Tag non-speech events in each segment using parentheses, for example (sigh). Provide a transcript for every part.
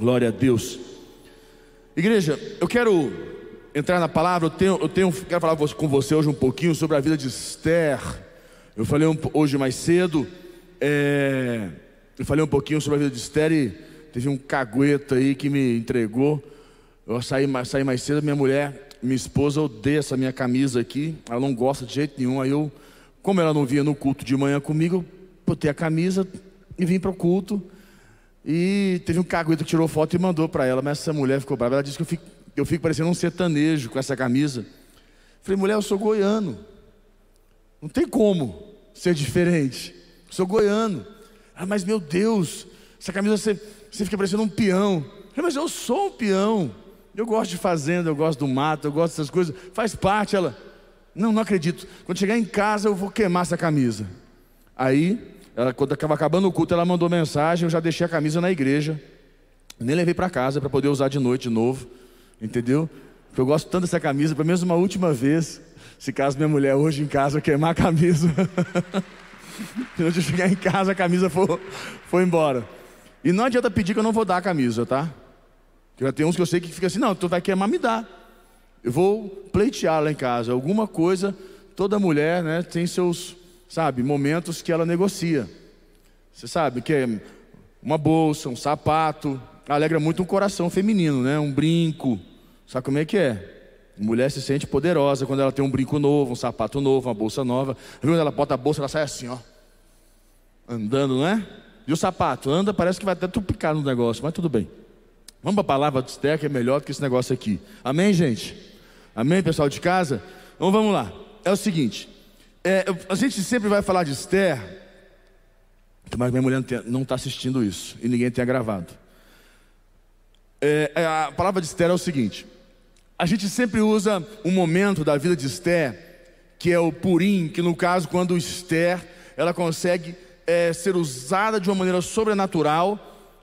Glória a Deus. Igreja, eu quero entrar na palavra, eu tenho, eu tenho quero falar com você hoje um pouquinho sobre a vida de Esther. Eu falei um, hoje mais cedo, é, eu falei um pouquinho sobre a vida de Esther e teve um cagueta aí que me entregou. Eu saí, saí mais cedo, minha mulher, minha esposa odeia essa minha camisa aqui, ela não gosta de jeito nenhum. Aí eu, como ela não vinha no culto de manhã comigo, eu botei a camisa e vim para o culto. E teve um cagueta que tirou foto e mandou para ela, mas essa mulher ficou brava. Ela disse que eu fico, eu fico parecendo um sertanejo com essa camisa. Falei, mulher, eu sou goiano. Não tem como ser diferente. Eu sou goiano. Ah, mas meu Deus, essa camisa você, você fica parecendo um peão. Falei, mas eu sou um peão. Eu gosto de fazenda, eu gosto do mato, eu gosto dessas coisas. Faz parte. Ela, não, não acredito. Quando chegar em casa, eu vou queimar essa camisa. Aí ela, quando estava acabando o culto, ela mandou mensagem, eu já deixei a camisa na igreja. Nem levei para casa para poder usar de noite de novo. Entendeu? Porque eu gosto tanto dessa camisa, para mesmo uma última vez, se caso minha mulher hoje em casa queimar a camisa. (laughs) Quando eu chegar em casa, a camisa for, for embora. E não adianta pedir que eu não vou dar a camisa, tá? Já tem uns que eu sei que fica assim, não, tu vai queimar, me dá. Eu vou pleitear lá em casa. Alguma coisa, toda mulher né, tem seus sabe, momentos que ela negocia. Você sabe que é uma bolsa, um sapato, alegra muito um coração feminino, né? Um brinco. Sabe como é que é? Mulher se sente poderosa quando ela tem um brinco novo, um sapato novo, uma bolsa nova. Quando ela bota a bolsa, ela sai assim, ó. Andando, não é? E o sapato? Anda, parece que vai até tupicar no negócio, mas tudo bem. Vamos para a palavra Esther, que é melhor do que esse negócio aqui. Amém, gente? Amém, pessoal de casa? Então vamos lá. É o seguinte: é, a gente sempre vai falar de Esther, mas minha mulher não está assistindo isso e ninguém tenha gravado. É, é, a palavra de Esther é o seguinte: a gente sempre usa um momento da vida de Esther, que é o Purim, que no caso, quando Esther ela consegue é, ser usada de uma maneira sobrenatural,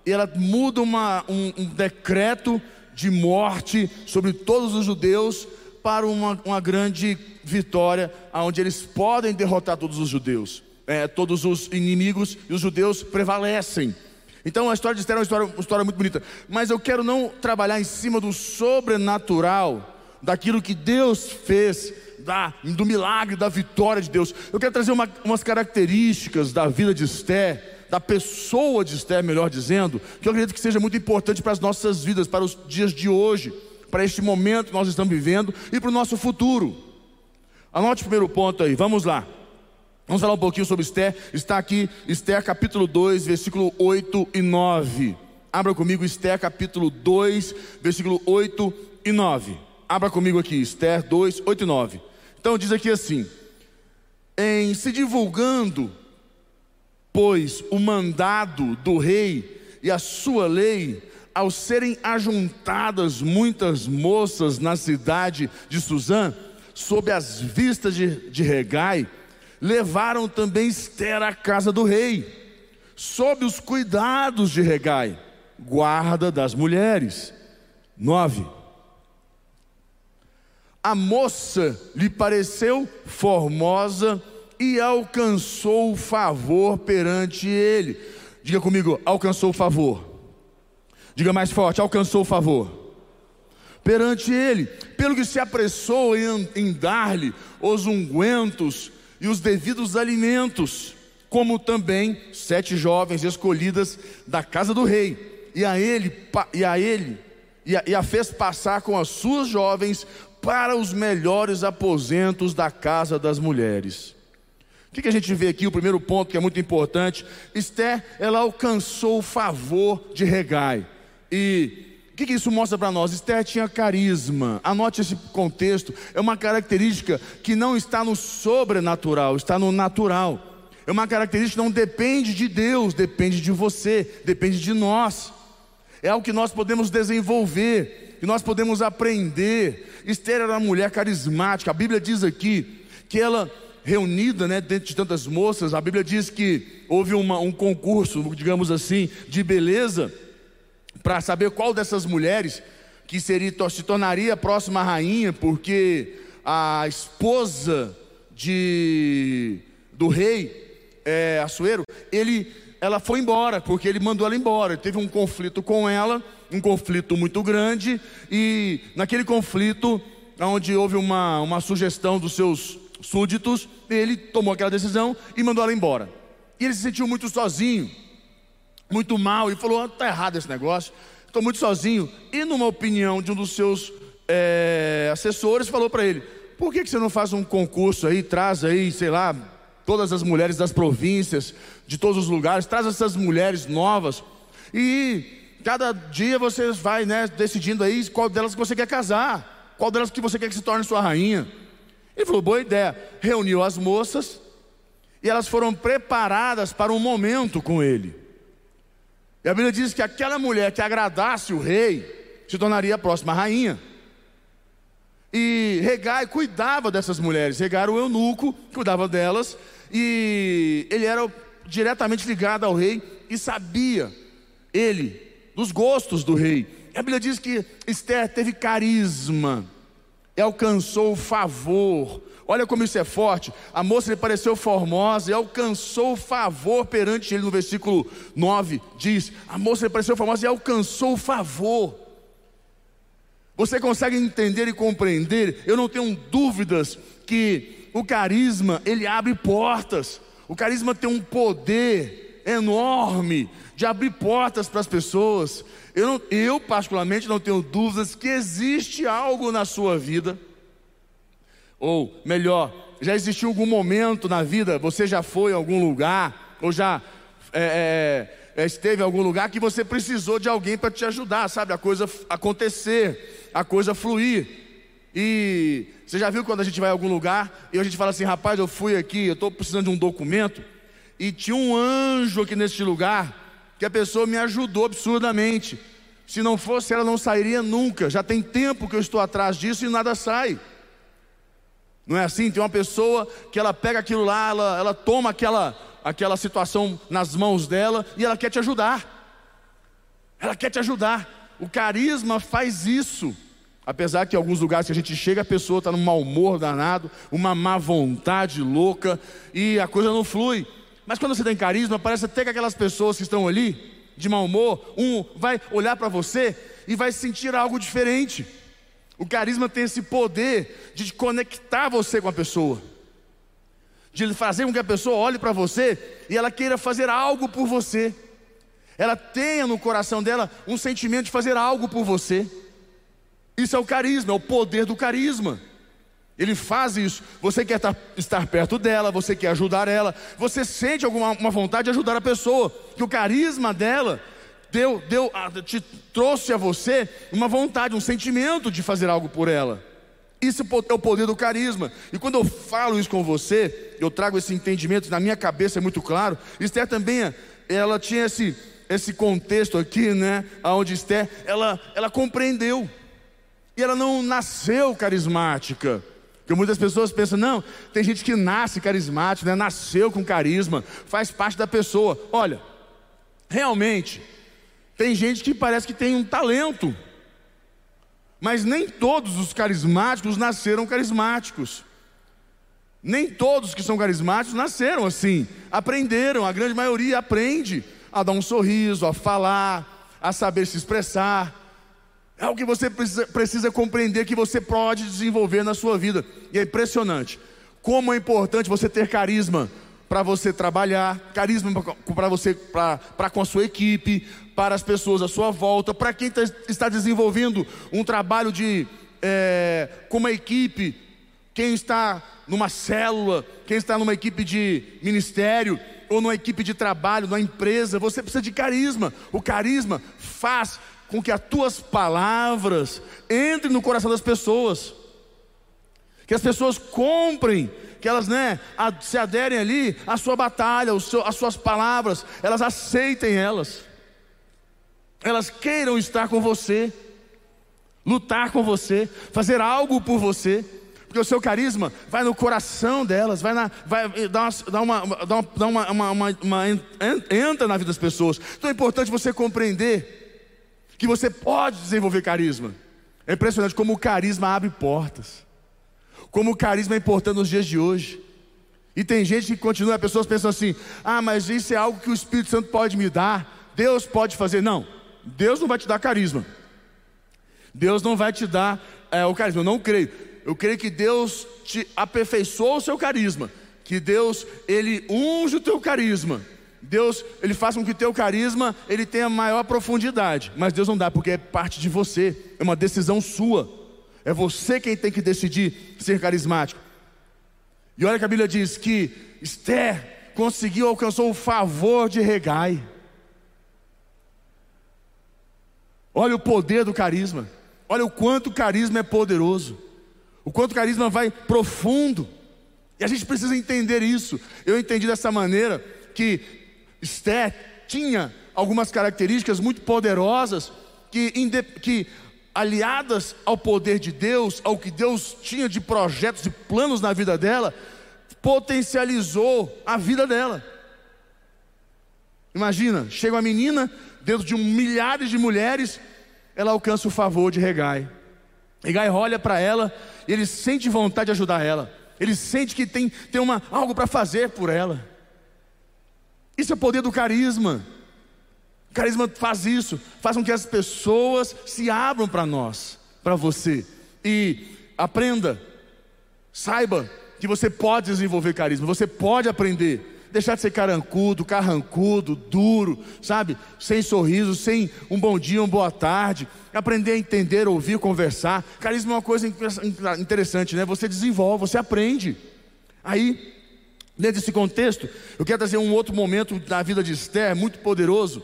e ela muda uma, um, um decreto de morte sobre todos os judeus para uma, uma grande vitória, onde eles podem derrotar todos os judeus, é, todos os inimigos, e os judeus prevalecem. Então a história de Esther é uma história, uma história muito bonita, mas eu quero não trabalhar em cima do sobrenatural, daquilo que Deus fez, da, do milagre, da vitória de Deus. Eu quero trazer uma, umas características da vida de Esther, da pessoa de Esther, melhor dizendo, que eu acredito que seja muito importante para as nossas vidas, para os dias de hoje para este momento que nós estamos vivendo e para o nosso futuro. Anote o primeiro ponto aí, vamos lá. Vamos falar um pouquinho sobre Esther. Está aqui, Esther capítulo 2, versículo 8 e 9. Abra comigo Esther capítulo 2, versículo 8 e 9. Abra comigo aqui, Esther 2, 8 e 9. Então diz aqui assim: Em se divulgando, pois, o mandado do rei e a sua lei, ao serem ajuntadas muitas moças na cidade de Suzã, sob as vistas de, de Regai, levaram também Esther à casa do rei, sob os cuidados de Regai, guarda das mulheres. 9. A moça lhe pareceu formosa e alcançou favor perante ele. Diga comigo, alcançou favor. Diga mais forte: alcançou o favor. Perante ele, pelo que se apressou em, em dar-lhe os ungüentos e os devidos alimentos, como também sete jovens escolhidas da casa do rei, e a ele, e a ele, e a, e a fez passar com as suas jovens para os melhores aposentos da casa das mulheres. O que, que a gente vê aqui? O primeiro ponto que é muito importante: Esther, ela alcançou o favor de Regai. E o que, que, isso mostra para nós? Esther tinha carisma. Anote esse contexto. É uma característica que não está no sobrenatural, está no natural. É uma característica que não depende de Deus, depende de você, depende de nós. É algo que nós podemos desenvolver, que nós podemos aprender. Esther era uma mulher carismática. A Bíblia diz aqui que ela reunida, né, dentro de tantas moças, a Bíblia diz que houve uma, um concurso, digamos assim, de beleza para saber qual dessas mulheres que seria, se tornaria a próxima rainha, porque a esposa de, do rei é, Assuero, ele ela foi embora, porque ele mandou ela embora. Ele teve um conflito com ela, um conflito muito grande, e naquele conflito, onde houve uma, uma sugestão dos seus súditos, ele tomou aquela decisão e mandou ela embora. E ele se sentiu muito sozinho, muito mal, e falou: está ah, errado esse negócio, estou muito sozinho. E numa opinião de um dos seus é, assessores, falou para ele: por que, que você não faz um concurso aí, traz aí, sei lá, todas as mulheres das províncias, de todos os lugares, traz essas mulheres novas e cada dia você vai né, decidindo aí qual delas que você quer casar, qual delas que você quer que se torne sua rainha. Ele falou, boa ideia. Reuniu as moças e elas foram preparadas para um momento com ele. E a Bíblia diz que aquela mulher que agradasse o rei se tornaria a próxima rainha. E Regai cuidava dessas mulheres. Regai era o eunuco, cuidava delas e ele era diretamente ligado ao rei e sabia, ele, dos gostos do rei. A Bíblia diz que Esther teve carisma e alcançou favor. Olha como isso é forte. A moça lhe pareceu formosa e alcançou favor perante ele. No versículo 9 diz: A moça lhe pareceu formosa e alcançou favor. Você consegue entender e compreender? Eu não tenho dúvidas que o carisma, ele abre portas. O carisma tem um poder enorme de abrir portas para as pessoas. Eu, não, eu, particularmente, não tenho dúvidas que existe algo na sua vida, ou melhor, já existiu algum momento na vida, você já foi a algum lugar, ou já é, é, é esteve em algum lugar que você precisou de alguém para te ajudar, sabe? A coisa acontecer, a coisa fluir. E você já viu quando a gente vai a algum lugar e a gente fala assim, rapaz, eu fui aqui, eu estou precisando de um documento, e tinha um anjo aqui neste lugar, que a pessoa me ajudou absurdamente. Se não fosse, ela não sairia nunca. Já tem tempo que eu estou atrás disso e nada sai. Não é assim? Tem uma pessoa que ela pega aquilo lá, ela, ela toma aquela, aquela situação nas mãos dela e ela quer te ajudar. Ela quer te ajudar. O carisma faz isso. Apesar que em alguns lugares que a gente chega, a pessoa está num mau humor danado, uma má vontade louca e a coisa não flui. Mas quando você tem carisma, parece até que aquelas pessoas que estão ali, de mau humor, um vai olhar para você e vai sentir algo diferente. O carisma tem esse poder de conectar você com a pessoa, de fazer com que a pessoa olhe para você e ela queira fazer algo por você. Ela tenha no coração dela um sentimento de fazer algo por você. Isso é o carisma, é o poder do carisma. Ele faz isso. Você quer estar perto dela, você quer ajudar ela, você sente alguma uma vontade de ajudar a pessoa. Que o carisma dela deu, deu, te trouxe a você uma vontade, um sentimento de fazer algo por ela. Isso é o poder do carisma. E quando eu falo isso com você, eu trago esse entendimento, na minha cabeça é muito claro. Esther também, ela tinha esse, esse contexto aqui, né? Onde Esther, ela, ela compreendeu. E ela não nasceu carismática. Porque muitas pessoas pensam, não, tem gente que nasce carismático, né? nasceu com carisma, faz parte da pessoa. Olha, realmente, tem gente que parece que tem um talento, mas nem todos os carismáticos nasceram carismáticos. Nem todos que são carismáticos nasceram assim, aprenderam, a grande maioria aprende a dar um sorriso, a falar, a saber se expressar. É algo que você precisa, precisa compreender que você pode desenvolver na sua vida. E é impressionante como é importante você ter carisma para você trabalhar, carisma para você, para com a sua equipe, para as pessoas à sua volta, para quem tá, está desenvolvendo um trabalho de é, com uma equipe, quem está numa célula, quem está numa equipe de ministério ou numa equipe de trabalho, numa empresa, você precisa de carisma. O carisma faz com que as tuas palavras entrem no coração das pessoas, que as pessoas comprem, que elas né, se aderem ali à sua batalha, às suas palavras, elas aceitem elas, elas queiram estar com você, lutar com você, fazer algo por você, porque o seu carisma vai no coração delas, vai, na, vai dar, uma, dar, uma, dar uma, uma, uma, uma, entra na vida das pessoas. Então é importante você compreender que você pode desenvolver carisma. É impressionante como o carisma abre portas. Como o carisma é importante nos dias de hoje. E tem gente que continua, pessoas pensam assim: ah, mas isso é algo que o Espírito Santo pode me dar, Deus pode fazer. Não, Deus não vai te dar carisma. Deus não vai te dar é, o carisma. Eu não creio. Eu creio que Deus te aperfeiçoou o seu carisma. Que Deus, Ele unge o teu carisma. Deus, Ele faz com que o teu carisma ele tenha maior profundidade. Mas Deus não dá, porque é parte de você. É uma decisão sua. É você quem tem que decidir ser carismático. E olha que a Bíblia diz que Esther conseguiu, alcançou o favor de Regai. Olha o poder do carisma. Olha o quanto o carisma é poderoso. O quanto o carisma vai profundo. E a gente precisa entender isso. Eu entendi dessa maneira que Esther tinha algumas características muito poderosas que, que aliadas ao poder de Deus, ao que Deus tinha de projetos e planos na vida dela, potencializou a vida dela. Imagina, chega uma menina dentro de um milhares de mulheres, ela alcança o favor de Regai. Regai olha para ela e ele sente vontade de ajudar ela. Ele sente que tem, tem uma, algo para fazer por ela. Isso é o poder do carisma. O carisma faz isso, faz com que as pessoas se abram para nós, para você. E aprenda, saiba que você pode desenvolver carisma, você pode aprender. Deixar de ser carancudo, carrancudo, duro, sabe? Sem sorriso, sem um bom dia, uma boa tarde. Aprender a entender, ouvir, conversar. Carisma é uma coisa interessante, né? Você desenvolve, você aprende. Aí, dentro desse contexto, eu quero trazer um outro momento da vida de Esther, muito poderoso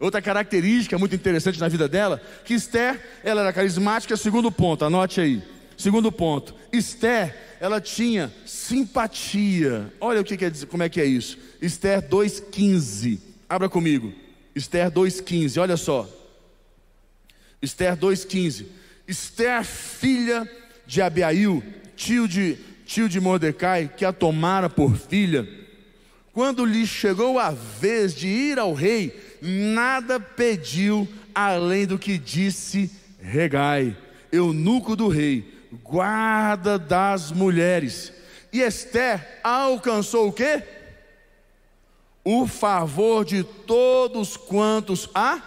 Outra característica muito interessante na vida dela, que Esther, ela era carismática, segundo ponto, anote aí. Segundo ponto, Esther, ela tinha simpatia. Olha o que quer dizer, como é que é isso? Esther 2:15. Abra comigo. Esther 2:15. Olha só. Esther 2:15. Esther, filha de Abiail, tio de tio de Mordecai, que a tomara por filha, quando lhe chegou a vez de ir ao rei, nada pediu além do que disse Regai, eunuco do rei, guarda das mulheres. E Esther alcançou o quê? O favor de todos quantos há?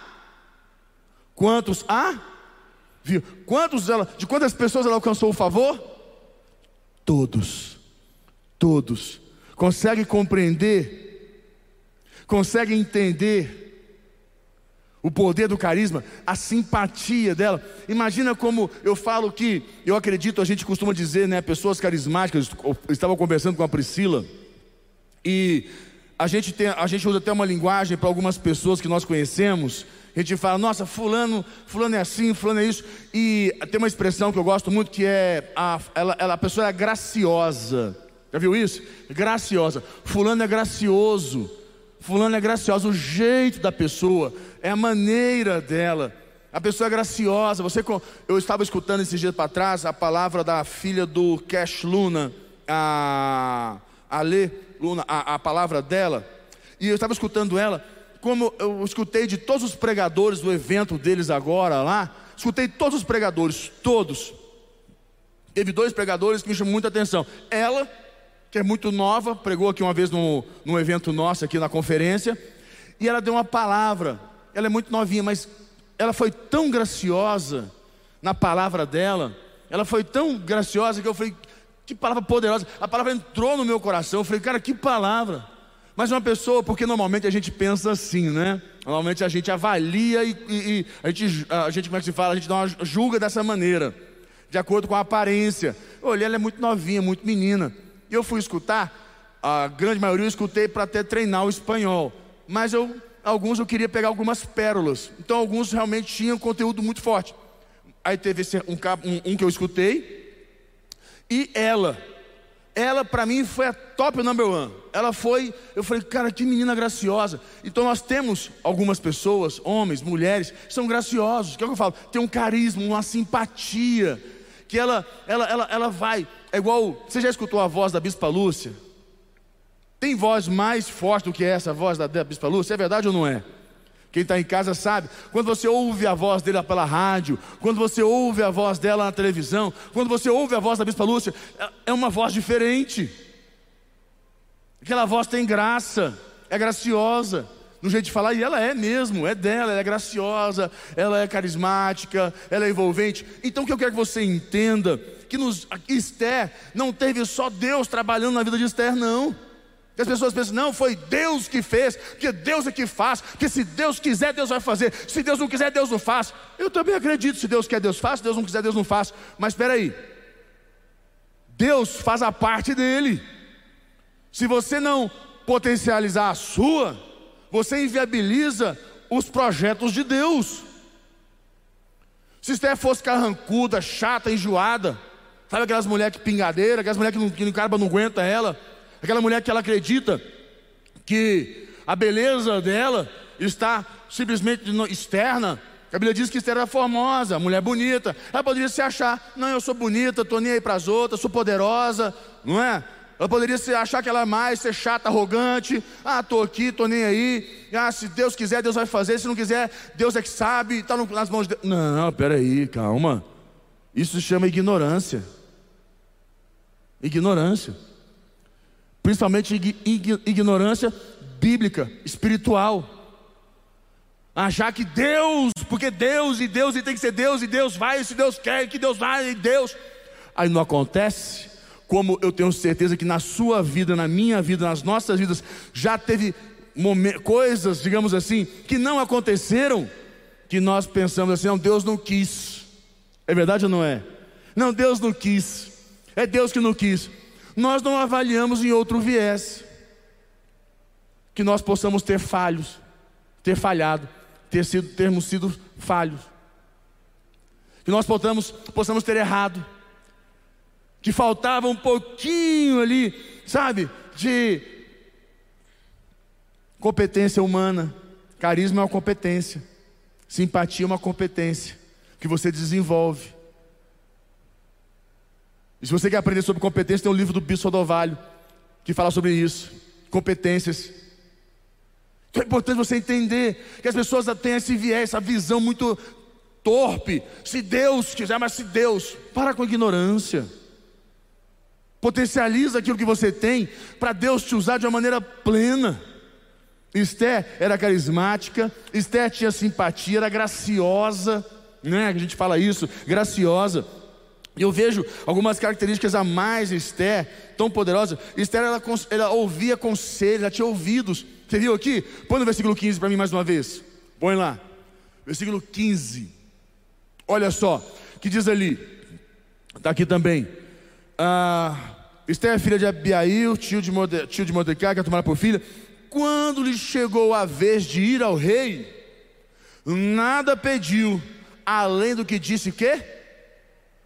Quantos há? Viu? Quantos ela, de quantas pessoas ela alcançou o favor? Todos. Todos. Consegue compreender? Consegue entender o poder do carisma, a simpatia dela. Imagina como eu falo que, eu acredito, a gente costuma dizer, né, pessoas carismáticas. Eu estava conversando com a Priscila e a gente, tem, a gente usa até uma linguagem para algumas pessoas que nós conhecemos. A gente fala, nossa, fulano, fulano é assim, fulano é isso. E tem uma expressão que eu gosto muito que é a, ela, ela, a pessoa é graciosa. Já viu isso? Graciosa. Fulano é gracioso. Fulano é gracioso, o jeito da pessoa, é a maneira dela. A pessoa é graciosa. Você, eu estava escutando esses dias para trás a palavra da filha do Cash Luna, a, a Lê Luna, a, a palavra dela. E eu estava escutando ela, como eu escutei de todos os pregadores do evento deles agora lá, escutei todos os pregadores, todos. Teve dois pregadores que me chamam muita atenção. Ela que é muito nova, pregou aqui uma vez no, num evento nosso aqui na conferência, e ela deu uma palavra. Ela é muito novinha, mas ela foi tão graciosa na palavra dela, ela foi tão graciosa que eu falei, que palavra poderosa. A palavra entrou no meu coração. Eu falei, cara, que palavra. Mas uma pessoa, porque normalmente a gente pensa assim, né? Normalmente a gente avalia e, e, e a, gente, a gente, como é que se fala? A gente dá uma, julga dessa maneira, de acordo com a aparência. Olha, ela é muito novinha, muito menina. E eu fui escutar, a grande maioria eu escutei para até treinar o espanhol. Mas eu, alguns eu queria pegar algumas pérolas. Então alguns realmente tinham conteúdo muito forte. Aí teve esse, um, um, um que eu escutei. E ela. Ela para mim foi a top number one. Ela foi, eu falei, cara, que menina graciosa. Então nós temos algumas pessoas, homens, mulheres, são graciosos. O que, é que eu falo? Tem um carisma, uma simpatia que ela, ela, ela, ela vai. É igual. Você já escutou a voz da Bispa Lúcia? Tem voz mais forte do que essa voz da, da Bispa Lúcia? É verdade ou não é? Quem está em casa sabe. Quando você ouve a voz dele pela rádio, quando você ouve a voz dela na televisão, quando você ouve a voz da Bispa Lúcia, é, é uma voz diferente. Aquela voz tem graça, é graciosa no jeito de falar, e ela é mesmo, é dela, ela é graciosa, ela é carismática, ela é envolvente. Então o que eu quero que você entenda, que nos, Esther não teve só Deus trabalhando na vida de Esther, não. As pessoas pensam, não, foi Deus que fez, porque Deus é que faz, porque se Deus quiser, Deus vai fazer, se Deus não quiser, Deus não faz. Eu também acredito, se Deus quer, Deus faz, se Deus não quiser, Deus não faz. Mas espera aí, Deus faz a parte dele. Se você não potencializar a sua, você inviabiliza os projetos de Deus. Se Esther fosse carrancuda, chata, enjoada, sabe aquelas mulheres que pingadeira, aquelas mulheres que, que o cara não aguenta ela, aquela mulher que ela acredita que a beleza dela está simplesmente externa. A Bíblia diz que Esther era formosa, mulher bonita. Ela poderia se achar, não, eu sou bonita, estou nem aí para as outras, sou poderosa, não é? Ela poderia achar que ela é mais, ser chata, arrogante. Ah, estou aqui, estou nem aí. Ah, se Deus quiser, Deus vai fazer. Se não quiser, Deus é que sabe. Está nas mãos de Deus. Não, peraí, calma. Isso se chama ignorância. Ignorância. Principalmente ignorância bíblica, espiritual. Achar que Deus, porque Deus e Deus e tem que ser Deus e Deus vai, se Deus quer que Deus vai e Deus. Aí não acontece como eu tenho certeza que na sua vida, na minha vida, nas nossas vidas, já teve coisas, digamos assim, que não aconteceram, que nós pensamos assim: não, Deus não quis. É verdade ou não é? Não, Deus não quis. É Deus que não quis. Nós não avaliamos em outro viés. Que nós possamos ter falhos, ter falhado, ter sido, termos sido falhos. Que nós possamos, possamos ter errado que faltava um pouquinho ali, sabe, de competência humana. Carisma é uma competência, simpatia é uma competência que você desenvolve. E se você quer aprender sobre competência, tem um livro do Bispo Odovalho que fala sobre isso, competências. Então é importante você entender que as pessoas têm esse viés, essa visão muito torpe. Se Deus quiser, mas se Deus, para com a ignorância. Potencializa aquilo que você tem para Deus te usar de uma maneira plena. Esther era carismática, Esther tinha simpatia, era graciosa, né? A gente fala isso, graciosa. E eu vejo algumas características a mais Esther, tão poderosa. Esther, ela, ela ouvia conselhos, ela tinha ouvidos. Você viu aqui? Põe no versículo 15 para mim mais uma vez. Põe lá. Versículo 15. Olha só, que diz ali. Está aqui também. Ah, Esther é filha de Abiail, tio de, Morde, tio de Mordecai, que é tomada por filha. Quando lhe chegou a vez de ir ao rei, nada pediu, além do que disse que?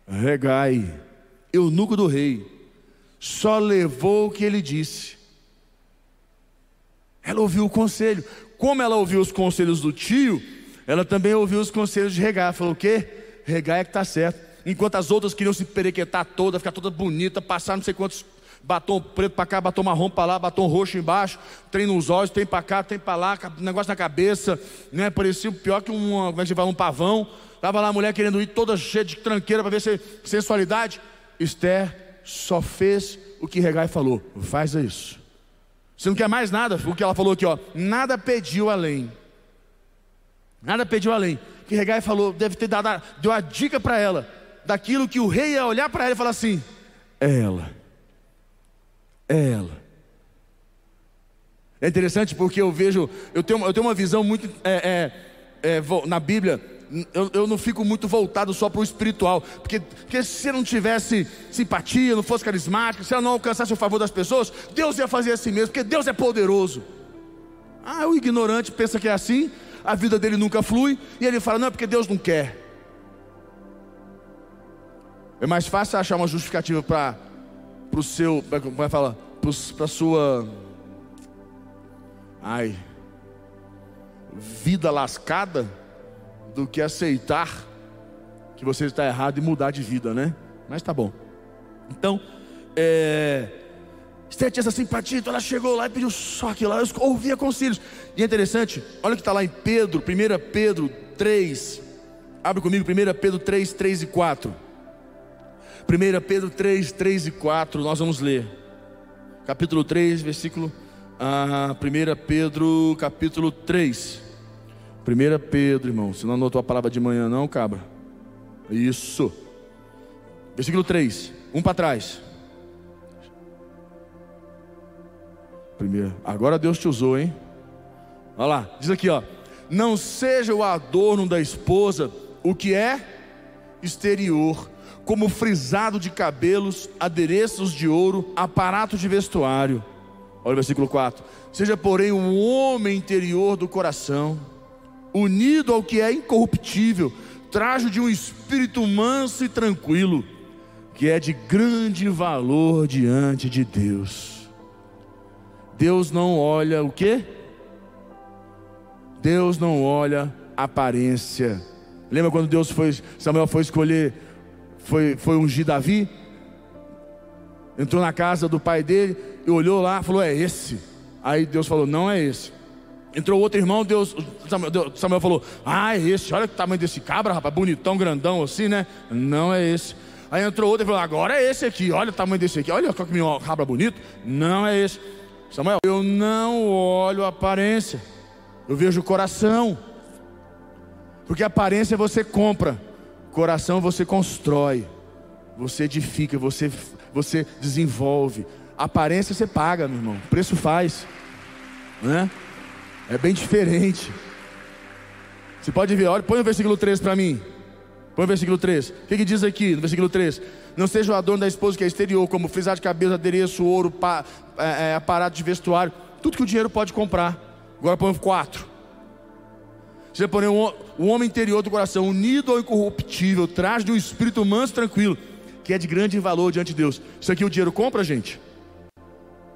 Regai, eunuco do rei, só levou o que ele disse. Ela ouviu o conselho. Como ela ouviu os conselhos do tio, ela também ouviu os conselhos de Regai. Falou o quê? Regai é que está certo enquanto as outras queriam se perequetar toda, ficar toda bonita, passar não sei quantos batom preto para cá, batom marrom para lá, batom roxo embaixo, trem nos olhos, tem para cá, tem para lá, negócio na cabeça, né? Parecia pior que um, como é que fala, um pavão. Tava lá a mulher querendo ir toda cheia de tranqueira para ver se sensualidade. Esther só fez o que Regai falou: faz isso. Você não quer mais nada? O que ela falou aqui, ó, nada pediu além. Nada pediu além. Que Regai falou, deve ter dado, deu a dica para ela daquilo que o rei ia olhar para ela e falar assim: é ela, é ela. É interessante porque eu vejo, eu tenho, eu tenho uma visão muito é, é, é, na Bíblia. Eu, eu, não fico muito voltado só para o espiritual, porque, porque se não tivesse simpatia, não fosse carismático, se ela não alcançasse o favor das pessoas, Deus ia fazer assim mesmo, porque Deus é poderoso. Ah, o ignorante pensa que é assim, a vida dele nunca flui, e ele fala: não, é porque Deus não quer. É mais fácil achar uma justificativa para o seu, como é que fala? Para sua, ai, vida lascada, do que aceitar que você está errado e mudar de vida, né? Mas tá bom. Então, é, Esther tinha essa simpatia, então ela chegou lá e pediu só aquilo lá, eu ouvia conselhos. E é interessante, olha o que está lá em Pedro, 1 Pedro 3, abre comigo, 1 Pedro 3, 3 e 4. 1 Pedro 3, 3 e 4, nós vamos ler. capítulo 3, versículo ah, 1 Pedro, capítulo 3. 1 Pedro, irmão, você não anotou a palavra de manhã, não, cabra? Isso. Versículo 3, um para trás. Primeiro, agora Deus te usou, hein? Olha lá, diz aqui, ó. Não seja o adorno da esposa o que é exterior, como frisado de cabelos, adereços de ouro, aparato de vestuário. Olha o versículo 4. Seja, porém, um homem interior do coração, unido ao que é incorruptível, trajo de um espírito manso e tranquilo, que é de grande valor diante de Deus. Deus não olha o que? Deus não olha aparência. Lembra quando Deus foi, Samuel foi escolher, foi, foi ungir Davi? Entrou na casa do pai dele e olhou lá, falou: É esse. Aí Deus falou: Não é esse. Entrou outro irmão, Deus, Samuel, falou: Ah, é esse. Olha o tamanho desse cabra, rapaz, bonitão, grandão assim, né? Não é esse. Aí entrou outro e falou: Agora é esse aqui. Olha o tamanho desse aqui. Olha que cabra bonito. Não é esse. Samuel, eu não olho a aparência. Eu vejo o coração. Porque aparência você compra, coração você constrói, você edifica, você, você desenvolve. Aparência você paga, meu irmão. preço faz. Né? É bem diferente. Você pode ver, olha, põe o versículo 3 para mim. Põe o versículo 3. O que, que, diz aqui no versículo 3? Não seja o adorno da esposa que é exterior, como frisar de cabelo, adereço, ouro, pa, é, é, aparato de vestuário, tudo que o dinheiro pode comprar. Agora põe o 4. Você porém o, homem interior do coração, unido ao incorruptível, traz de um espírito manso tranquilo, que é de grande valor diante de Deus. Isso aqui o dinheiro compra, gente?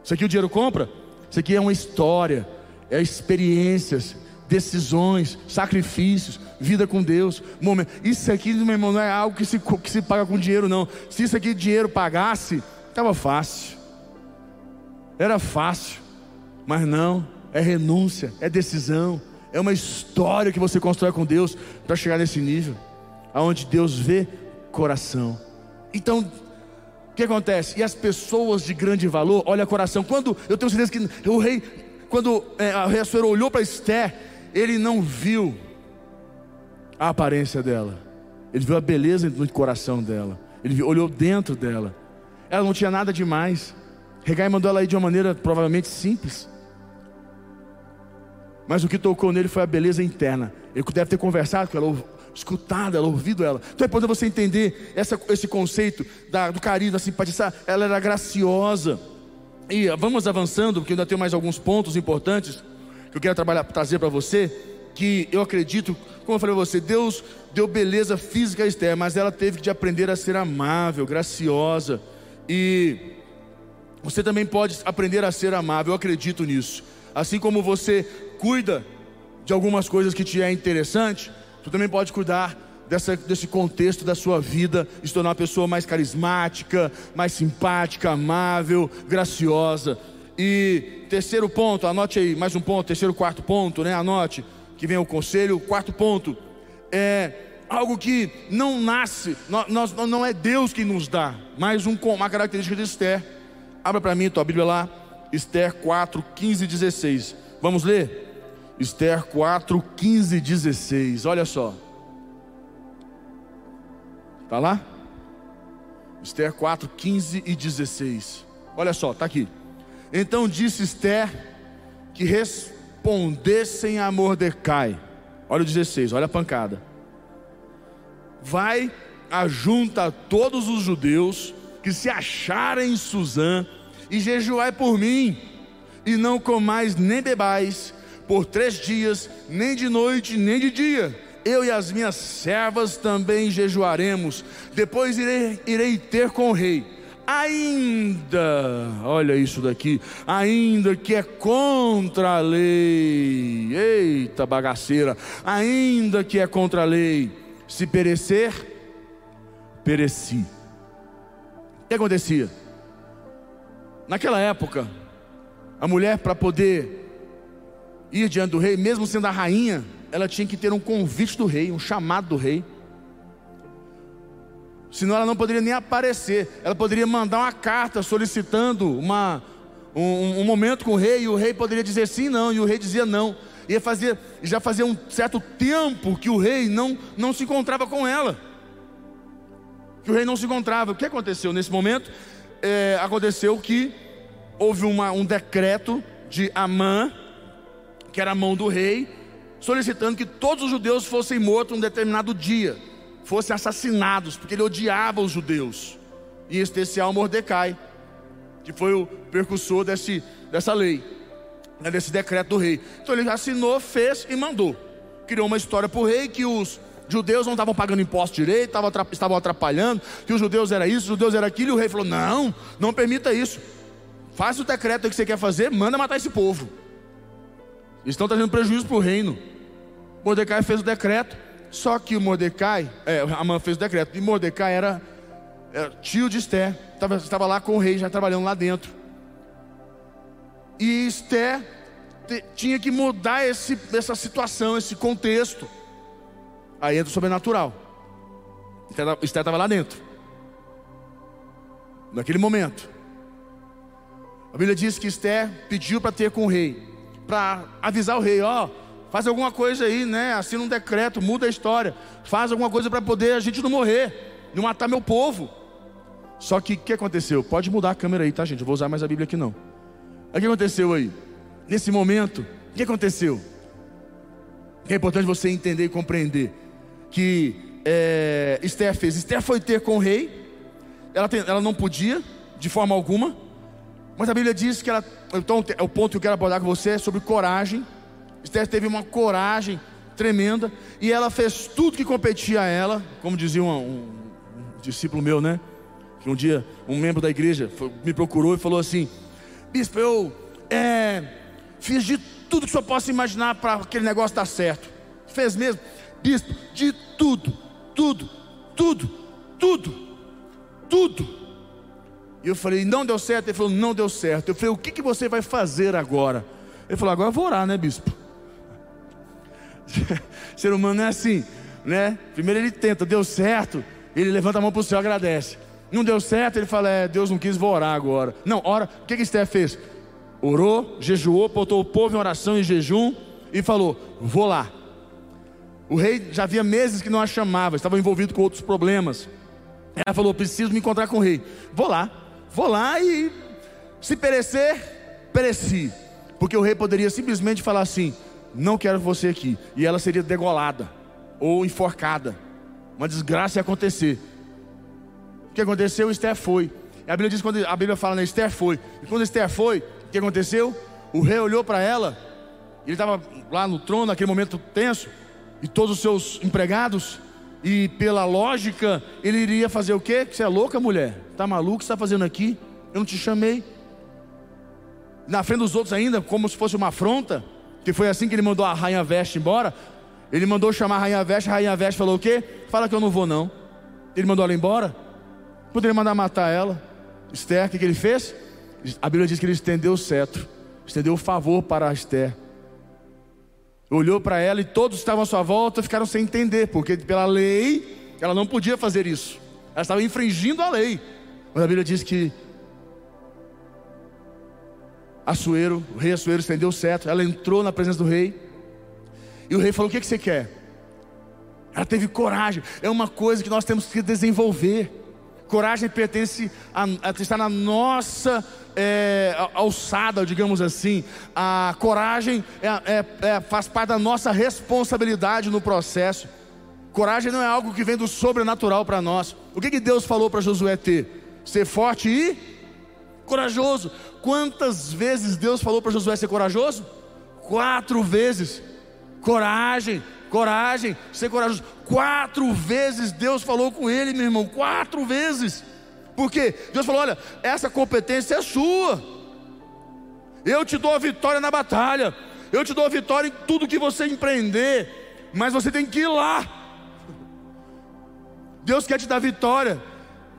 Isso aqui o dinheiro compra? Isso aqui é uma história, é experiências, decisões, sacrifícios, vida com Deus. Momento. Isso aqui, meu irmão, não é algo que se, que se paga com dinheiro, não. Se isso aqui dinheiro pagasse, estava fácil. Era fácil, mas não, é renúncia, é decisão, é uma história que você constrói com Deus para chegar nesse nível, aonde Deus vê coração. Então, o que acontece? E as pessoas de grande valor, olha coração. Quando eu tenho certeza que o rei, quando é, a rei Assuero olhou para Esther, ele não viu a aparência dela, ele viu a beleza no coração dela, ele viu, olhou dentro dela. Ela não tinha nada demais. Regai mandou ela ir de uma maneira provavelmente simples. Mas o que tocou nele foi a beleza interna. Ele deve ter conversado com ela, escutado ela, ouvido ela. Então é importante você entender essa, esse conceito da, do carinho, da simpatia. Ela era graciosa. E vamos avançando, porque ainda tem mais alguns pontos importantes que eu quero trabalhar, trazer para você. Que eu acredito, como eu falei para você, Deus deu beleza física a Esther, mas ela teve que aprender a ser amável, graciosa. E você também pode aprender a ser amável, eu acredito nisso. Assim como você cuida de algumas coisas que te é interessante, tu também pode cuidar dessa, desse contexto da sua vida e se tornar uma pessoa mais carismática, mais simpática, amável, graciosa. E terceiro ponto, anote aí, mais um ponto, terceiro, quarto ponto, né? Anote, que vem o conselho. Quarto ponto é algo que não nasce, nós, não é Deus que nos dá, mas um, uma característica de Esther. Abra para mim tua Bíblia lá, Esther 4, 15 e 16. Vamos ler? Esther 4, 15 e 16. Olha só. Está lá? Esther 4, 15 e 16. Olha só, está aqui. Então disse Esther que respondessem a Mordecai. Olha o 16, olha a pancada. Vai, ajunta todos os judeus que se acharem em Suzã e jejuai por mim, e não comais nem bebais por três dias, nem de noite, nem de dia. Eu e as minhas servas também jejuaremos. Depois irei, irei ter com o rei. Ainda, olha isso daqui, ainda que é contra a lei, eita bagaceira, ainda que é contra a lei, se perecer, pereci. O que acontecia? Naquela época, a mulher para poder ir diante do rei, mesmo sendo a rainha, ela tinha que ter um convite do rei, um chamado do rei. Senão ela não poderia nem aparecer. Ela poderia mandar uma carta solicitando uma, um, um, momento com o rei, e o rei poderia dizer sim, não, e o rei dizia não. E fazia, já fazia um certo tempo que o rei não, não se encontrava com ela. Que o rei não se encontrava. O que aconteceu nesse momento? É, aconteceu que houve uma, um decreto de Amã, que era a mão do rei, solicitando que todos os judeus fossem mortos um determinado dia, fossem assassinados, porque ele odiava os judeus, em especial Mordecai, que foi o percussor desse, dessa lei, né, desse decreto do rei. Então ele assinou, fez e mandou. Criou uma história para o rei que os judeus não estavam pagando imposto direito, estavam atrapalhando, que os judeus era isso, os judeus era aquilo, e o rei falou: Não, não permita isso. Faça o decreto que você quer fazer, manda matar esse povo. Estão trazendo prejuízo para o reino. Mordecai fez o decreto, só que o Mordecai, é, Amã fez o decreto, e Mordecai era, era tio de Esther, estava, lá com o rei, já trabalhando lá dentro. E Esther te, tinha que mudar esse, essa situação, esse contexto. Aí entra o sobrenatural. Esther estava lá dentro. Naquele momento. A Bíblia diz que Esther pediu para ter com o rei, para avisar o rei: ó, faz alguma coisa aí, né? Assina um decreto, muda a história, faz alguma coisa para poder a gente não morrer, não matar meu povo. Só que o que aconteceu? Pode mudar a câmera aí, tá, gente? Eu vou usar mais a Bíblia aqui não. O que aconteceu aí? Nesse momento, o que aconteceu? É importante você entender e compreender que é, Esther fez. Esther foi ter com o rei, ela, tem, ela não podia, de forma alguma, mas a Bíblia diz que ela. Então, o ponto que eu quero abordar com você é sobre coragem. Esther teve uma coragem tremenda e ela fez tudo que competia a ela, como dizia um, um, um discípulo meu, né? Que um dia um membro da igreja foi, me procurou e falou assim: Bispo, eu é, fiz de tudo que senhor possa imaginar para aquele negócio dar certo. Fez mesmo? Bispo, de tudo, tudo, tudo, tudo, tudo. E eu falei, não deu certo? Ele falou, não deu certo. Eu falei, o que, que você vai fazer agora? Ele falou, agora eu vou orar, né, bispo? (laughs) Ser humano é assim, né? Primeiro ele tenta, deu certo, ele levanta a mão para o céu e agradece. Não deu certo, ele fala, é, Deus não quis, vou orar agora. Não, ora, o que que Esther fez? Orou, jejuou, botou o povo em oração e jejum e falou, vou lá. O rei já havia meses que não a chamava, estava envolvido com outros problemas. Ela falou, preciso me encontrar com o rei. Vou lá. Vou lá e se perecer, pereci. Porque o rei poderia simplesmente falar assim: Não quero você aqui. E ela seria degolada ou enforcada. Uma desgraça ia acontecer. O que aconteceu? Esther foi. A Bíblia diz quando a Bíblia fala, né, Esther foi. E quando Esther foi, o que aconteceu? O rei olhou para ela. Ele estava lá no trono, naquele momento tenso, e todos os seus empregados e pela lógica, ele iria fazer o quê? Você é louca, mulher? Tá maluco? O que você está fazendo aqui? Eu não te chamei. Na frente dos outros ainda, como se fosse uma afronta, que foi assim que ele mandou a rainha Veste embora. Ele mandou chamar a rainha Veste, a rainha Veste falou o quê? Fala que eu não vou não. Ele mandou ela embora. Poderia mandar matar ela. Esther, o que, que ele fez? A Bíblia diz que ele estendeu o cetro, estendeu o favor para Esther olhou para ela e todos estavam à sua volta ficaram sem entender, porque pela lei ela não podia fazer isso. Ela estava infringindo a lei. Mas a Bíblia diz que Assuero, o rei Assuero estendeu o cetro, ela entrou na presença do rei. E o rei falou: "O que, que você quer?" Ela teve coragem. É uma coisa que nós temos que desenvolver. Coragem pertence a, a estar na nossa é, alçada, digamos assim. A coragem é, é, é, faz parte da nossa responsabilidade no processo. Coragem não é algo que vem do sobrenatural para nós. O que, que Deus falou para Josué ter? Ser forte e corajoso. Quantas vezes Deus falou para Josué ser corajoso? Quatro vezes. Coragem, coragem, ser corajoso. Quatro vezes Deus falou com ele, meu irmão, quatro vezes. Porque Deus falou: olha, essa competência é sua. Eu te dou a vitória na batalha. Eu te dou a vitória em tudo que você empreender. Mas você tem que ir lá. Deus quer te dar vitória.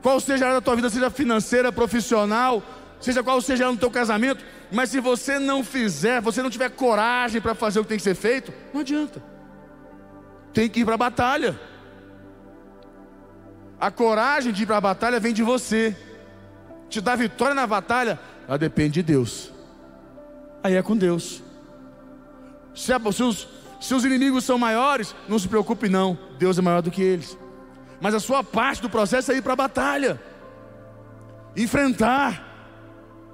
Qual seja a área da tua vida, seja financeira, profissional, seja qual seja no teu casamento. Mas se você não fizer, você não tiver coragem para fazer o que tem que ser feito, não adianta tem que ir para a batalha. A coragem de ir para a batalha vem de você. Te dar vitória na batalha ela depende de Deus. Aí é com Deus. Se, se, os, se os inimigos são maiores, não se preocupe, não. Deus é maior do que eles. Mas a sua parte do processo é ir para a batalha, enfrentar.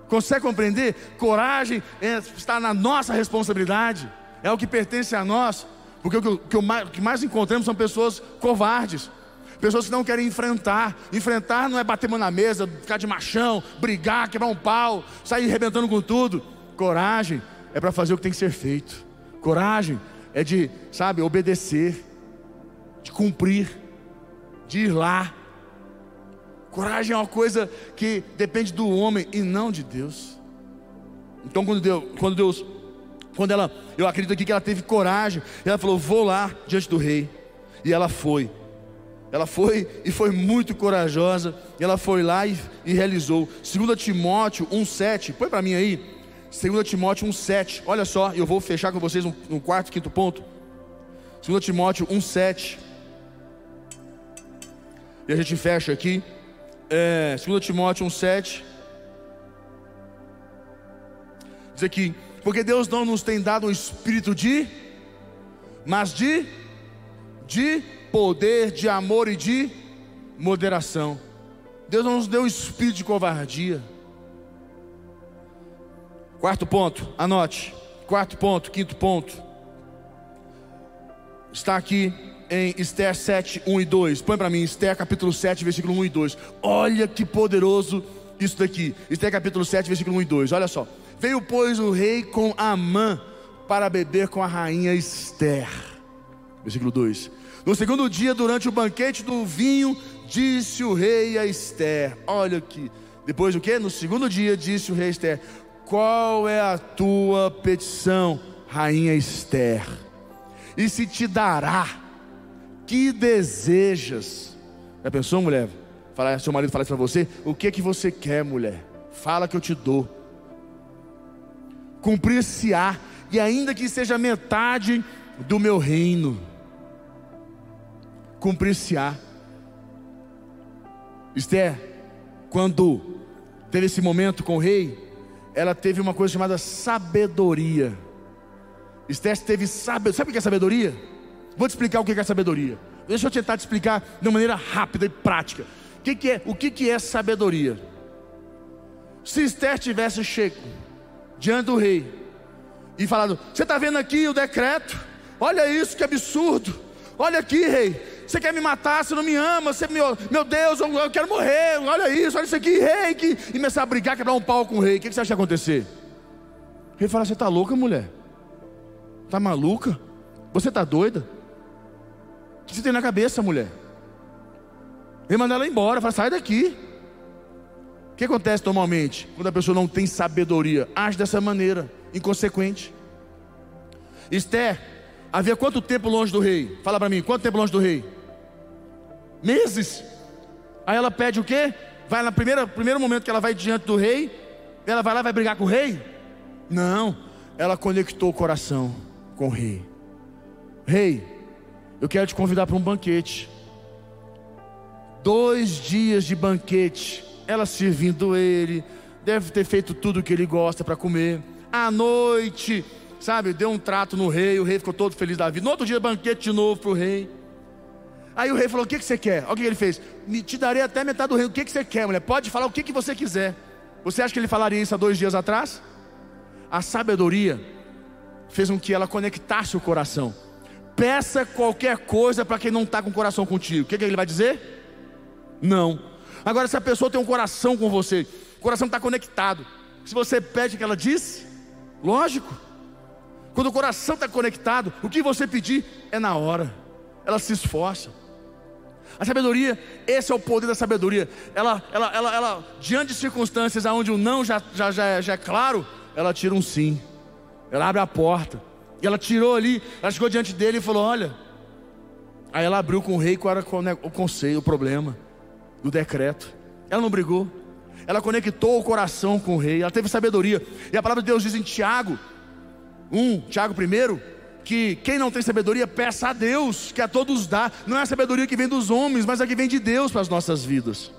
Consegue compreender? Coragem é, está na nossa responsabilidade, é o que pertence a nós, porque o que, o que, mais encontramos são pessoas covardes, pessoas que não querem enfrentar. Enfrentar não é bater mão na mesa, ficar de machão, brigar, quebrar um pau, sair arrebentando com tudo. Coragem é para fazer o que tem que ser feito. Coragem é de, sabe, obedecer, de cumprir, de ir lá. Coragem é uma coisa que depende do homem e não de Deus. Então quando Deus, quando Deus, quando ela, eu acredito aqui que ela teve coragem, ela falou: "Vou lá diante do rei". E ela foi. Ela foi e foi muito corajosa. E ela foi lá e, e realizou. 2 Timóteo 1,7. Põe para mim aí. 2 Timóteo 1,7. Olha só, eu vou fechar com vocês no, quarto, quinto ponto. 2 Timóteo 1,7. E a gente fecha aqui. É, 2 Timóteo 1,7. Diz aqui: Porque Deus não nos tem dado um espírito de, mas de, de poder, de amor e de moderação. Deus não nos deu um espírito de covardia. Quarto ponto, anote. Quarto ponto, quinto ponto. Está aqui em Esther 7, 1 e 2. Põe para mim, Esther capítulo 7, versículo 1 e 2. Olha que poderoso isso daqui. Esther capítulo 7, versículo 1 e 2. Olha só. Veio, pois, o rei com Amã para beber com a rainha Esther. Versículo 2. No segundo dia, durante o banquete do vinho, disse o rei a Esther: Olha aqui. Depois o que? No segundo dia, disse o rei a Esther: qual é a tua petição, rainha Esther? E se te dará, que desejas? Já pensou, mulher? Fala, seu marido fala isso para você: o que é que você quer, mulher? Fala que eu te dou. Cumprir-se-á, e ainda que seja metade do meu reino, cumprir-se-á. Esther, quando teve esse momento com o rei, ela teve uma coisa chamada sabedoria. Esther teve sabedoria. Sabe o que é sabedoria? Vou te explicar o que é sabedoria. Deixa eu tentar te explicar de uma maneira rápida e prática. O que, é, o que, que é sabedoria? Se Esther tivesse chego diante do rei e falado: Você está vendo aqui o decreto? Olha isso, que absurdo. Olha aqui, rei. Você quer me matar, você não me ama, você, meu, meu Deus, eu, eu quero morrer, olha isso, olha isso aqui, rei, que, e começar a brigar, quebrar um pau com o rei, o que, que você acha que vai acontecer? O rei fala, você está louca, mulher? Está maluca? Você está doida? O que você tem na cabeça, mulher? Ele manda ela embora, fala, sai daqui. O que acontece normalmente quando a pessoa não tem sabedoria? Age dessa maneira, inconsequente. Esther, havia quanto tempo longe do rei? Fala para mim, quanto tempo longe do rei? meses. Aí ela pede o quê? Vai no primeiro, primeiro momento que ela vai diante do rei, ela vai lá vai brigar com o rei? Não, ela conectou o coração com o rei. Rei, eu quero te convidar para um banquete. Dois dias de banquete, ela servindo ele, deve ter feito tudo o que ele gosta para comer. À noite, sabe, deu um trato no rei, o rei ficou todo feliz da vida. No outro dia, banquete de novo para o rei. Aí o rei falou: O que, que você quer? Olha o que ele fez: Me te darei até metade do reino. O que, que você quer, mulher? Pode falar o que, que você quiser. Você acha que ele falaria isso há dois dias atrás? A sabedoria fez com que ela conectasse o coração. Peça qualquer coisa para quem não está com o coração contigo. O que, que ele vai dizer? Não. Agora, se a pessoa tem um coração com você, o coração está conectado. Se você pede o que ela disse, lógico. Quando o coração está conectado, o que você pedir é na hora. Ela se esforça. A sabedoria, esse é o poder da sabedoria. Ela, ela, ela, ela diante de circunstâncias onde o não já, já, já, já é claro, ela tira um sim. Ela abre a porta. E ela tirou ali, ela chegou diante dele e falou: Olha. Aí ela abriu com o rei qual era o conselho, o problema, o decreto. Ela não brigou. Ela conectou o coração com o rei. Ela teve sabedoria. E a palavra de Deus diz em Tiago 1, Tiago 1, que quem não tem sabedoria, peça a Deus, que a todos dá. Não é a sabedoria que vem dos homens, mas a que vem de Deus para as nossas vidas.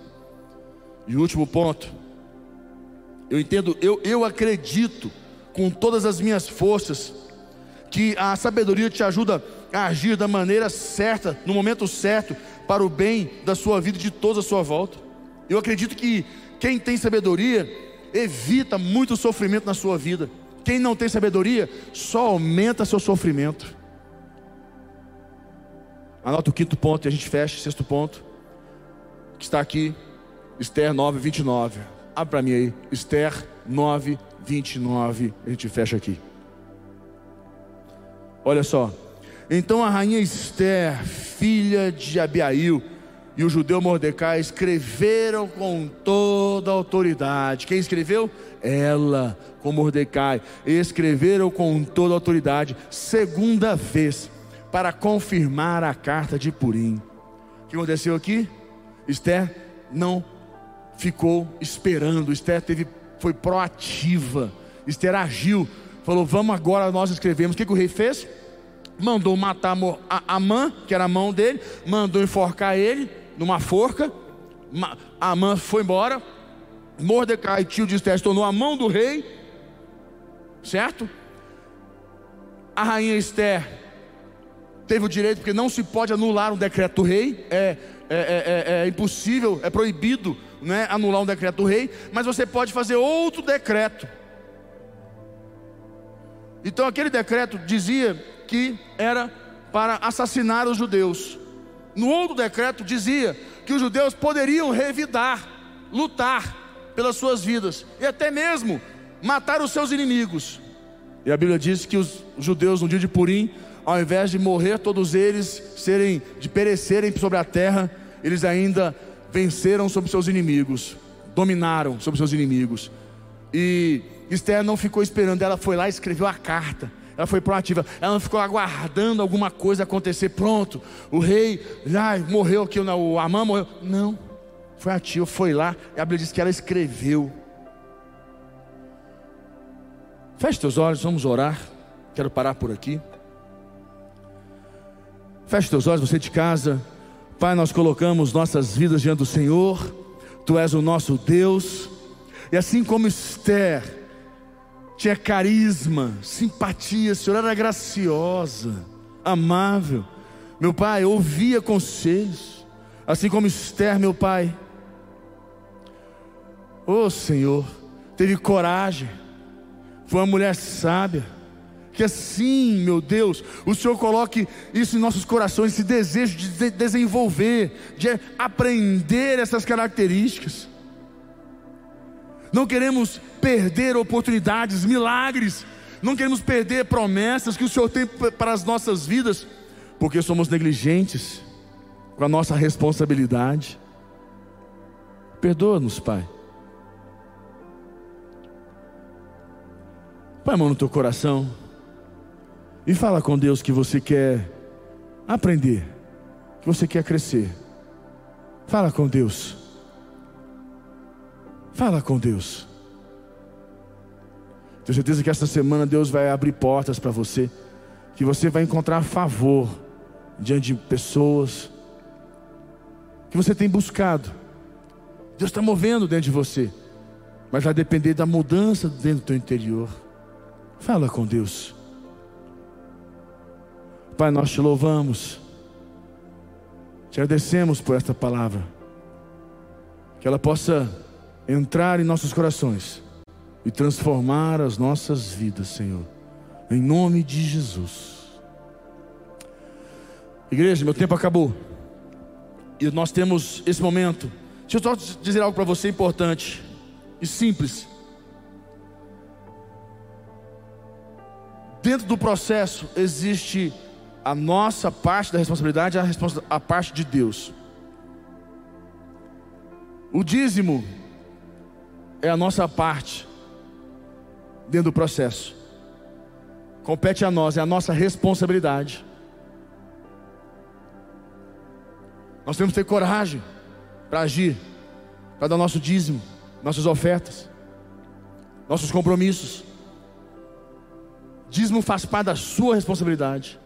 E último ponto, Eu entendo, eu, eu acredito com todas as minhas forças que a sabedoria te ajuda a agir da maneira certa, no momento certo, para o bem da sua vida e de todos à sua volta. Eu acredito que quem tem sabedoria evita muito sofrimento na sua vida. Quem não tem sabedoria só aumenta seu sofrimento. Anota o quinto ponto e a gente fecha, sexto ponto, que está aqui, Esther 9, 29. Abre para mim aí, Esther 9, 29. A gente fecha aqui. Olha só. Então a rainha Esther, filha de Abiail, e o judeu Mordecai escreveram com toda a autoridade. Quem escreveu? Ela, com Mordecai. Escreveram com toda a autoridade, segunda vez, para confirmar a carta de Purim. O que aconteceu aqui? Esther não ficou esperando. Esther teve, foi proativa. Esther agiu. Falou: Vamos agora, nós escrevemos. O que, que o rei fez? Mandou matar Amã, que era a mão dele, mandou enforcar ele numa forca. Amã foi embora. Mordecai, tio de Esther, tornou a mão do rei. Certo? A rainha Esther teve o direito, porque não se pode anular um decreto do rei. É, é, é, é, é impossível, é proibido né, anular um decreto do rei. Mas você pode fazer outro decreto. Então aquele decreto dizia que era para assassinar os judeus. No outro decreto dizia que os judeus poderiam revidar, lutar pelas suas vidas e até mesmo matar os seus inimigos. E a Bíblia diz que os judeus no dia de Purim, ao invés de morrer todos eles, serem de perecerem sobre a terra, eles ainda venceram sobre seus inimigos, dominaram sobre seus inimigos. E Esther não ficou esperando, ela foi lá e escreveu a carta ela foi proativa, ela não ficou aguardando alguma coisa acontecer, pronto, o rei, ai, morreu aqui, o Amã morreu. Não, foi ativa, foi lá, e a Bíblia diz que ela escreveu. Feche teus olhos, vamos orar. Quero parar por aqui. Feche teus olhos, você de casa. Pai, nós colocamos nossas vidas diante do Senhor. Tu és o nosso Deus. E assim como Esther tinha carisma, simpatia, a senhora era graciosa, amável. Meu pai ouvia conselhos, assim como Esther, meu pai. Oh Senhor, teve coragem, foi uma mulher sábia. Que assim, meu Deus, o Senhor coloque isso em nossos corações, esse desejo de desenvolver, de aprender essas características. Não queremos perder oportunidades, milagres, não queremos perder promessas que o Senhor tem para as nossas vidas, porque somos negligentes com a nossa responsabilidade. Perdoa-nos, Pai. Põe a mão no teu coração e fala com Deus que você quer aprender, que você quer crescer. Fala com Deus. Fala com Deus. Tenho certeza que esta semana Deus vai abrir portas para você, que você vai encontrar favor diante de pessoas que você tem buscado. Deus está movendo dentro de você, mas vai depender da mudança dentro do teu interior. Fala com Deus. Pai, nós te louvamos, te agradecemos por esta palavra, que ela possa entrar em nossos corações e transformar as nossas vidas, Senhor. Em nome de Jesus. Igreja, meu tempo acabou. E nós temos esse momento. Deixa eu só dizer algo para você importante e simples. Dentro do processo existe a nossa parte da responsabilidade e a, a parte de Deus. O dízimo é a nossa parte dentro do processo. Compete a nós, é a nossa responsabilidade. Nós temos que ter coragem para agir, para dar nosso dízimo, nossas ofertas, nossos compromissos. Dízimo faz parte da sua responsabilidade.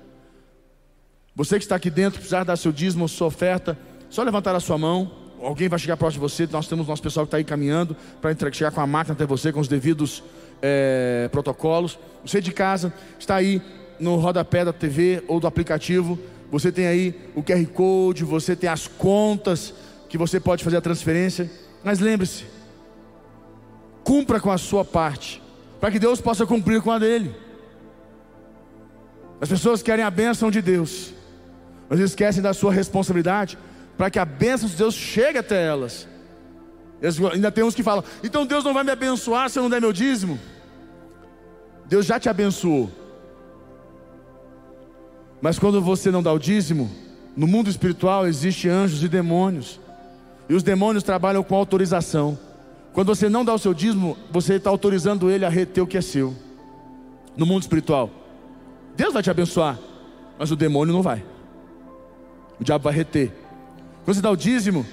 Você que está aqui dentro, precisar dar seu dízimo, sua oferta, só levantar a sua mão alguém vai chegar próximo de você. Nós temos nosso pessoal que está aí caminhando para chegar com a máquina até você, com os devidos é, protocolos. Você de casa está aí no rodapé da TV ou do aplicativo. Você tem aí o QR Code, você tem as contas que você pode fazer a transferência. Mas lembre-se, cumpra com a sua parte, para que Deus possa cumprir com a dele. As pessoas querem a bênção de Deus, mas esquecem da sua responsabilidade para que a bênção de Deus chegue até elas. Eles, ainda tem uns que falam: então Deus não vai me abençoar se eu não der meu dízimo. Deus já te abençoou. Mas quando você não dá o dízimo, no mundo espiritual existe anjos e demônios. E os demônios trabalham com autorização. Quando você não dá o seu dízimo, você está autorizando ele a reter o que é seu. No mundo espiritual. Deus vai te abençoar, mas o demônio não vai. O diabo vai reter. Quando você dá o dízimo,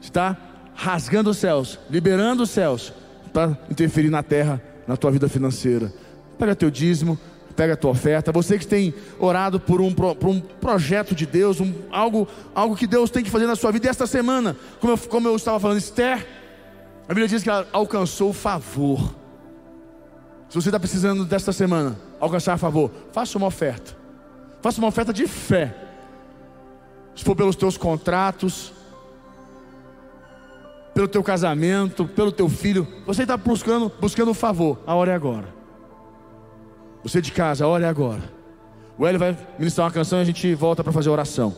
está rasgando os céus, liberando os céus para interferir na terra, na tua vida financeira. Pega teu dízimo, pega a tua oferta. Você que tem orado por um, por um projeto de Deus, um, algo, algo que Deus tem que fazer na sua vida esta semana, como eu, como eu estava falando, Esther, a Bíblia diz que ela alcançou o favor. Se você está precisando desta semana alcançar favor, faça uma oferta. Faça uma oferta de fé. Se for pelos teus contratos, pelo teu casamento, pelo teu filho, você está buscando, buscando favor. A hora é agora. Você de casa, a hora é agora. O Hélio vai ministrar uma canção e a gente volta para fazer oração.